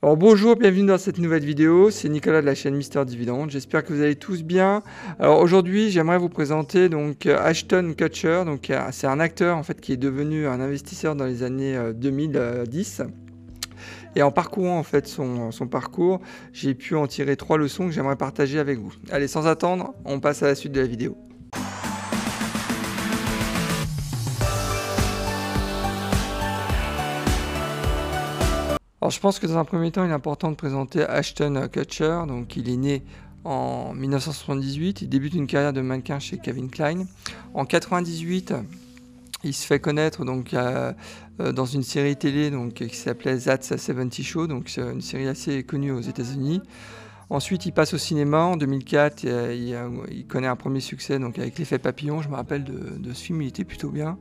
Alors bonjour, bienvenue dans cette nouvelle vidéo, c'est Nicolas de la chaîne Mister Dividende, j'espère que vous allez tous bien. Alors aujourd'hui j'aimerais vous présenter donc Ashton Kutcher, donc euh, c'est un acteur en fait qui est devenu un investisseur dans les années 2010. Euh, Et en parcourant en fait son, son parcours, j'ai pu en tirer trois leçons que j'aimerais partager avec vous. Allez, sans attendre, on passe à la suite de la vidéo. Alors je pense que dans un premier temps, il est important de présenter Ashton Kutcher. Donc il est né en 1978, il débute une carrière de mannequin chez Calvin Klein. En 98, il se fait connaître donc euh, dans une série télé donc qui s'appelait That's 70 Show, donc une série assez connue aux États-Unis. Ensuite, il passe au cinéma en 2004. Il, connaît un premier succès donc avec l'effet papillon. Je me rappelle de, ce film, il était plutôt bien.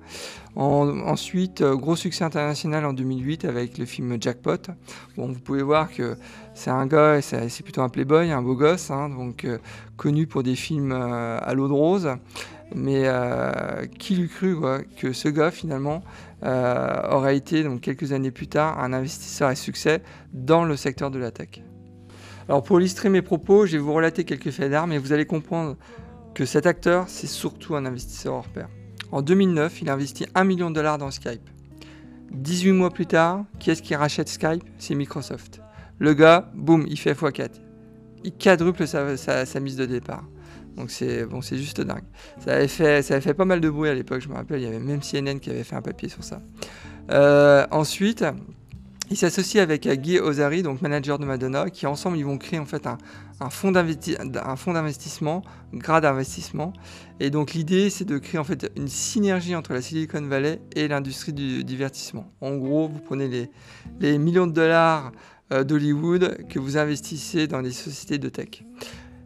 ensuite, euh, gros succès international en 2008 avec le film Jackpot. Bon, vous pouvez voir que c'est un gars, c'est plutôt un playboy, un beau gosse, hein, donc euh, connu pour des films euh, à l'eau de rose. Mais qui l'eût cru que ce gars finalement aurait été donc quelques années plus tard un investisseur à succès dans le secteur de la tech? Alors pour illustrer mes propos, je vais vous relater quelques faits d'armes et vous allez comprendre que cet acteur, c'est surtout un investisseur hors pair. En 2009, il investit 1 million de dollars dans Skype. 18 mois plus tard, qui est-ce qui rachète Skype? C'est Microsoft. Le gars, boum, il fait x4. Il quadruple sa, mise de départ. Donc c'est bon, juste dingue. Ça avait, fait, ça avait fait pas mal de bruit à l'époque, je me rappelle, il y avait même CNN qui avait fait un papier sur ça. Euh, ensuite, il s'associe avec Guy Ozari, donc manager de Madonna, qui ensemble ils vont créer en fait un, un fonds d'investissement, grade d'investissement. Et donc l'idée c'est de créer en fait une synergie entre la Silicon Valley et l'industrie du divertissement. En gros, vous prenez les, les millions de dollars euh, d'Hollywood que vous investissez dans des sociétés de tech.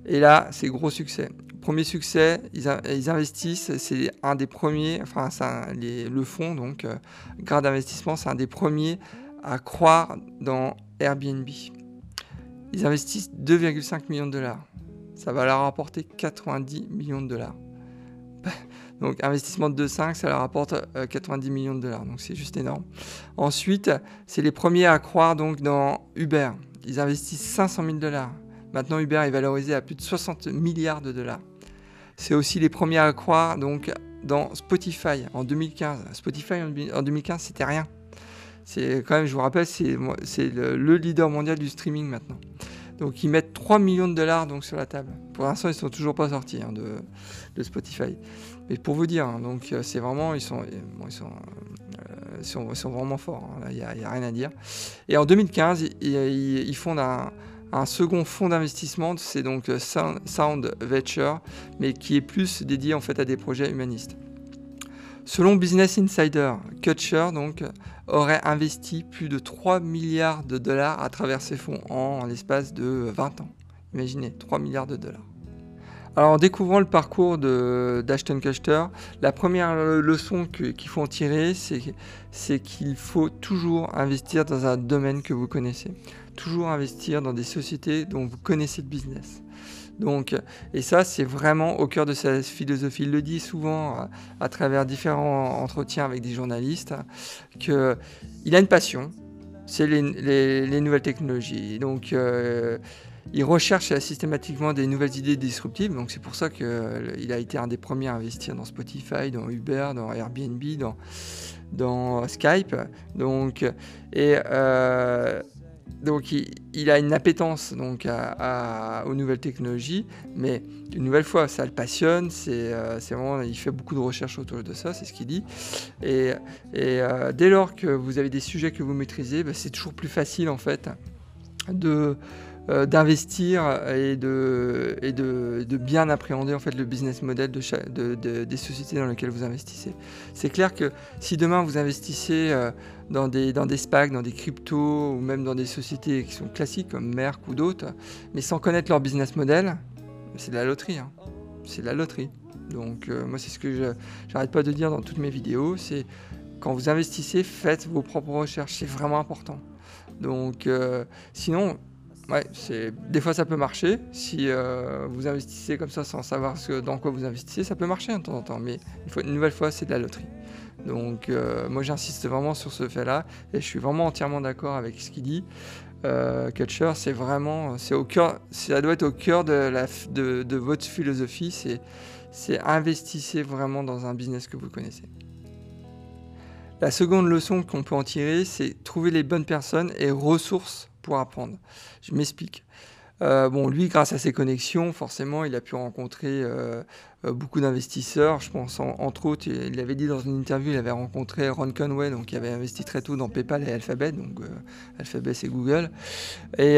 Et là, c'est gros succès. Premier succès, ils, investissent, c'est un des premiers, enfin le fonds, donc euh, grade d'investissement, c'est un des premiers à croire dans Airbnb. Ils investissent 2,5 millions de dollars. Ça va leur rapporter 90 millions de dollars. Donc investissement de 2,5, ça leur rapporte 90 euh, millions de dollars. Donc c'est juste énorme. Ensuite, c'est les premiers à croire donc dans Uber. Ils investissent 500 000 dollars. Maintenant, Uber est valorisé à plus de 60 milliards de dollars. C'est aussi les premiers à croire donc dans Spotify en 2015. Spotify en 2015, c'était rien. C'est quand même, je vous rappelle, c'est le, leader mondial du streaming maintenant. Donc ils mettent 3 millions de dollars donc, sur la table. Pour l'instant, ils ne sont toujours pas sortis hein, de, Spotify. Mais pour vous dire, hein, euh, c'est vraiment, ils sont, euh, ils, sont, ils, sont, vraiment forts. Hein. Il n'y a, rien à dire. Et en 2015, ils, fondent un, un, second fonds d'investissement. C'est donc euh, Sound Venture, mais qui est plus dédié en fait à des projets humanistes. Selon Business Insider, Kutcher donc, aurait investi plus de 3 milliards de dollars à travers ses fonds en, l'espace de 20 ans. Imaginez, 3 milliards de dollars. Alors en découvrant le parcours d'Ashton Kutcher, la première leçon qu'il faut en tirer, c'est qu'il faut toujours investir dans un domaine que vous connaissez. Toujours investir dans des sociétés dont vous connaissez le business. Donc, et ça, c'est vraiment au cœur de sa philosophie. Il le dit souvent à, travers différents entretiens avec des journalistes, qu'il a une passion, c'est les, nouvelles technologies. Donc, euh, il recherche systématiquement des nouvelles idées disruptives. Donc, c'est pour ça qu'il a été un des premiers à investir dans Spotify, dans Uber, dans Airbnb, dans, Skype. Donc, et euh, donc il, a une appétence donc aux nouvelles technologies, mais une nouvelle fois, ça le passionne. Euh, c'est vraiment, il fait beaucoup de recherches autour de ça, c'est ce qu'il dit. Et, euh, dès lors que vous avez des sujets que vous maîtrisez, bah, c'est toujours plus facile en fait de euh, d'investir et, de, et de, bien appréhender en fait le business model de, des sociétés dans lesquelles vous investissez. C'est clair que si demain vous investissez euh, dans, des, dans des SPAC, dans des cryptos ou même dans des sociétés qui sont classiques comme Merck ou d'autres, mais sans connaître leur business model, c'est de la loterie. Hein. C'est de la loterie. Donc euh, moi c'est ce que j'arrête pas de dire dans toutes mes vidéos, c'est quand vous investissez, faites vos propres recherches, c'est vraiment important. Donc sinon, Ouais, des fois ça peut marcher. Si euh, vous investissez comme ça sans savoir dans quoi vous investissez, ça peut marcher de temps en temps. Mais une, nouvelle fois, c'est de la loterie. Donc euh, moi j'insiste vraiment sur ce fait-là et je suis vraiment entièrement d'accord avec ce qu'il dit. Culture, c'est vraiment, c'est au cœur, ça doit être au cœur de, la, de votre philosophie, c'est investissez vraiment dans un business que vous connaissez. La seconde leçon qu'on peut en tirer, c'est trouver les bonnes personnes et ressources pour apprendre. Je m'explique. Euh, bon, lui, grâce à ses connexions, forcément, il a pu rencontrer euh, euh, beaucoup d'investisseurs. Je pense, entre autres, il avait dit dans une interview, il avait rencontré Ron Conway, donc qui avait investi très tôt dans PayPal et Alphabet, donc Alphabet c'est Google. Et,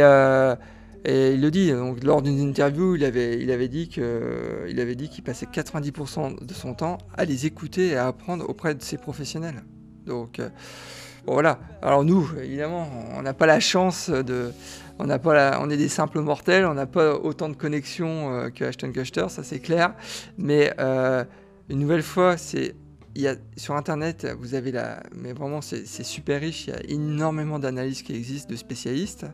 il le dit, donc, lors d'une interview, il avait, il avait dit qu'il passait 90% de son temps à les écouter et à apprendre auprès de ses professionnels. Donc voilà. Alors nous, évidemment, on n'a pas la chance de on, n'a pas on est des simples mortels, on n'a pas autant de connexions euh, que Ashton Kutcher, ça c'est clair. Mais euh, une nouvelle fois, c'est il y a, sur Internet, vous avez la, mais vraiment c'est, super riche. Il y a énormément d'analyses qui existent de spécialistes.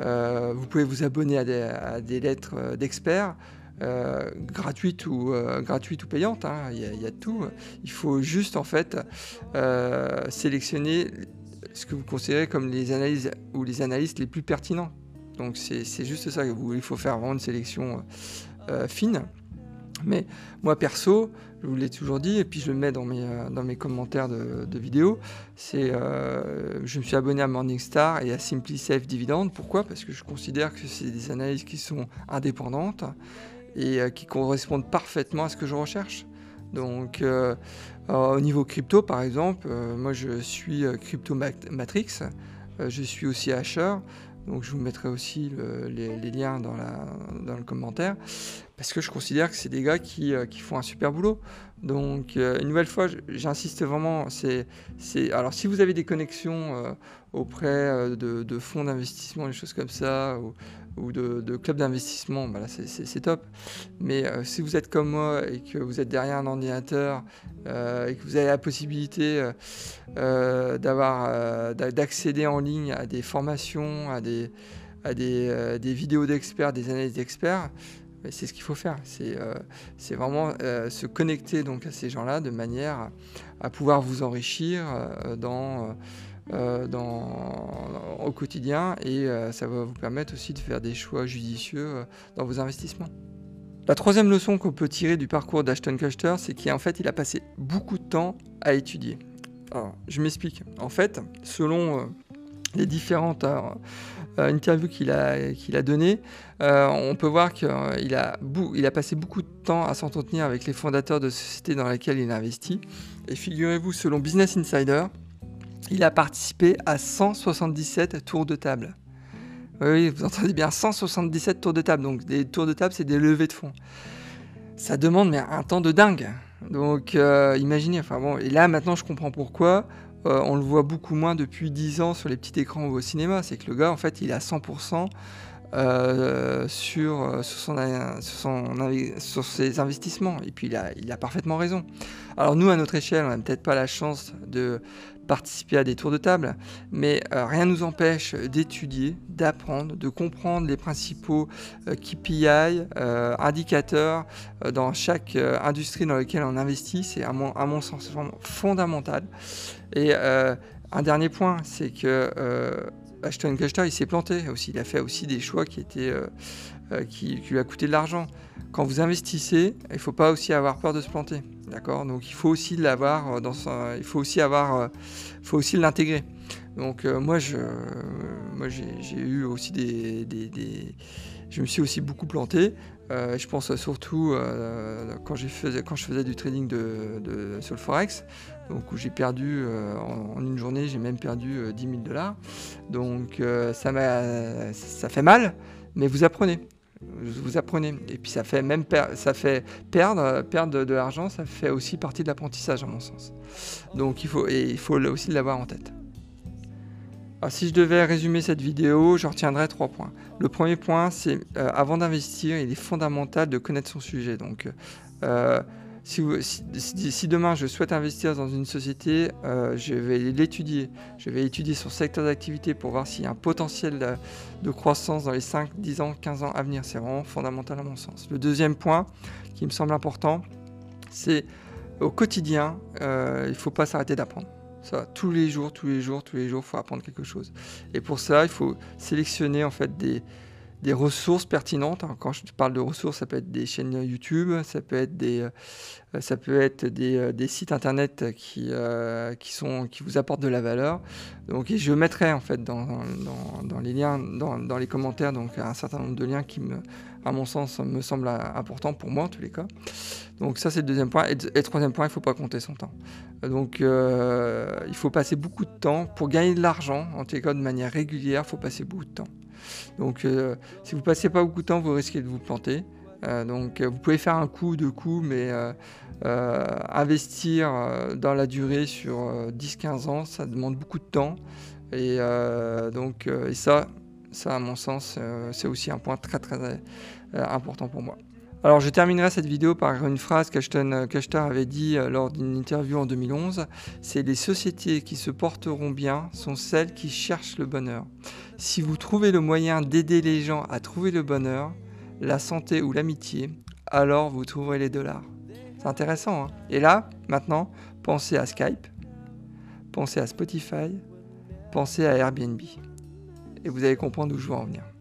Euh, vous pouvez vous abonner à des, lettres d'experts. Gratuites ou gratuites ou payantes, hein. il, y a, tout. Il faut juste en fait sélectionner ce que vous considérez comme les analyses ou les analystes les plus pertinents. Donc c'est juste ça, il faut faire vraiment une sélection euh, fine. Mais moi perso, je vous l'ai toujours dit, et puis je le mets dans mes, euh, dans mes commentaires de, vidéos, c'est euh, je me suis abonné à Morningstar et à Simply Safe Dividend. Pourquoi? Parce que je considère que c'est des analyses qui sont indépendantes et qui correspondent parfaitement à ce que je recherche. Donc au niveau crypto, par exemple, euh, moi je suis euh, Crypto Matrix, euh, je suis aussi Asher, donc je vous mettrai aussi les, liens dans, le commentaire, parce que je considère que c'est des gars qui, font un super boulot. Donc une nouvelle fois, j'insiste vraiment, alors si vous avez des connexions auprès de, de fonds d'investissement, des choses comme ça, ou, ou de, clubs d'investissement, bah c'est top. Mais euh, si vous êtes comme moi et que vous êtes derrière un ordinateur euh, et que vous avez la possibilité euh, d'accéder en ligne à des formations, à des vidéos d'experts, des analyses d'experts, bah, c'est ce qu'il faut faire. C'est vraiment se connecter donc à ces gens-là de manière à pouvoir vous enrichir dans euh, au quotidien et euh, ça va vous permettre aussi de faire des choix judicieux euh, dans vos investissements. La troisième leçon qu'on peut tirer du parcours d'Ashton Kutcher, c'est qu'en fait, il a passé beaucoup de temps à étudier. Je m'explique. En fait, selon les différentes interviews qu'il a, qu'il a données, on peut voir qu'il a, il a passé beaucoup de temps à s'entretenir avec les fondateurs de sociétés dans lesquelles il a investi. Et figurez-vous, selon Business Insider, il a participé à 177 tours de table. Oui, vous entendez bien, 177 tours de table. Donc des tours de table, c'est des levées de fonds. Ça demande un temps de dingue. Donc euh, imaginez, enfin bon, et là maintenant je comprends pourquoi. Euh, on le voit beaucoup moins depuis 10 ans sur les petits écrans ou au cinéma. C'est que le gars, en fait, il est à 100% euh, sur, sur, sur, ses investissements. Et puis il a, il a parfaitement raison. Alors nous, à notre échelle, on n'a peut-être pas la chance de participer à des tours de table, mais euh, rien ne nous empêche d'étudier, d'apprendre, de comprendre les principaux euh, KPI, euh, indicateurs dans chaque industrie dans laquelle on investit. C'est à mon, sens fondamental. Et un dernier point, c'est que Ashton Kutcher, il s'est planté aussi. Il a fait aussi des choix qui étaient qui lui a coûté de l'argent. Quand vous investissez, il ne faut pas aussi avoir peur de se planter. D'accord Donc il faut aussi l'avoir euh, dans il faut aussi avoir euh, faut aussi l'intégrer. Donc euh, moi je moi j'ai eu aussi des, des, je me suis aussi beaucoup planté. je pense surtout quand, faisais, quand je faisais du trading de, de sur le forex, donc où j'ai perdu en, une journée, j'ai même perdu 10 000 dollars. Donc ça ça fait mal, mais vous apprenez vous apprenez. Et puis ça fait même ça fait perdre, perdre de, l'argent, ça fait aussi partie de l'apprentissage à mon sens. Donc il faut, et il faut aussi l'avoir en tête. Si je devais résumer cette vidéo, je retiendrai trois points. Le premier point, c'est euh, avant d'investir, il est fondamental de connaître son sujet. Donc euh, si, demain je souhaite investir dans une société, euh, je vais l'étudier. Je vais étudier son secteur d'activité pour voir s'il y a un potentiel de, croissance dans les 5, 10 ans, 15 ans à venir. C'est vraiment fondamental à mon sens. Le deuxième point qui me semble important, c'est au quotidien, euh, il ne faut pas s'arrêter d'apprendre. Ça, tous les jours, tous les jours, tous les jours, il faut apprendre quelque chose. Et pour ça, il faut sélectionner en fait des, des ressources pertinentes. quand je parle de ressources, ça peut être des chaînes YouTube, ça peut être des, euh, ça peut être des, euh, sites internet qui, euh, qui, sont, qui vous apportent de la valeur. Donc, je mettrai en fait dans, dans, les liens, dans, dans, les commentaires, donc un certain nombre de liens qui, à mon sens, me semblent importants pour moi en tous les cas. Donc ça, c'est le deuxième point. Et, le troisième point, il ne faut pas compter son temps. Donc, il faut passer beaucoup de temps pour gagner de l'argent, en tous les cas de manière régulière. Il faut passer beaucoup de temps. Donc, euh, si vous passez pas beaucoup de temps, vous risquez de vous planter. Euh, donc, euh, vous pouvez faire un coup, deux coups, mais investir dans la durée sur 10-15 ans, ça demande beaucoup de temps. Et donc, et ça, ça, à mon sens, c'est aussi un point très très important pour moi. Alors je terminerai cette vidéo par une phrase qu'Ashton Kutcher avait dit lors d'une interview en 2011, c'est les sociétés qui se porteront bien sont celles qui cherchent le bonheur. Si vous trouvez le moyen d'aider les gens à trouver le bonheur, la santé ou l'amitié, alors vous trouverez les dollars. C'est intéressant. Hein Et là, maintenant, pensez à Skype, pensez à Spotify, pensez à Airbnb. Et vous allez comprendre où je veux en venir.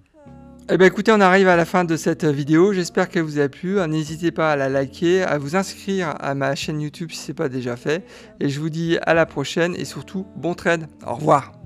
Eh bien écoutez, on arrive à la fin de cette vidéo. J'espère qu'elle vous a plu. N'hésitez pas à la liker, à vous inscrire à ma chaîne YouTube si ce n'est pas déjà fait. Et je vous dis à la prochaine et surtout bon trade. Au revoir.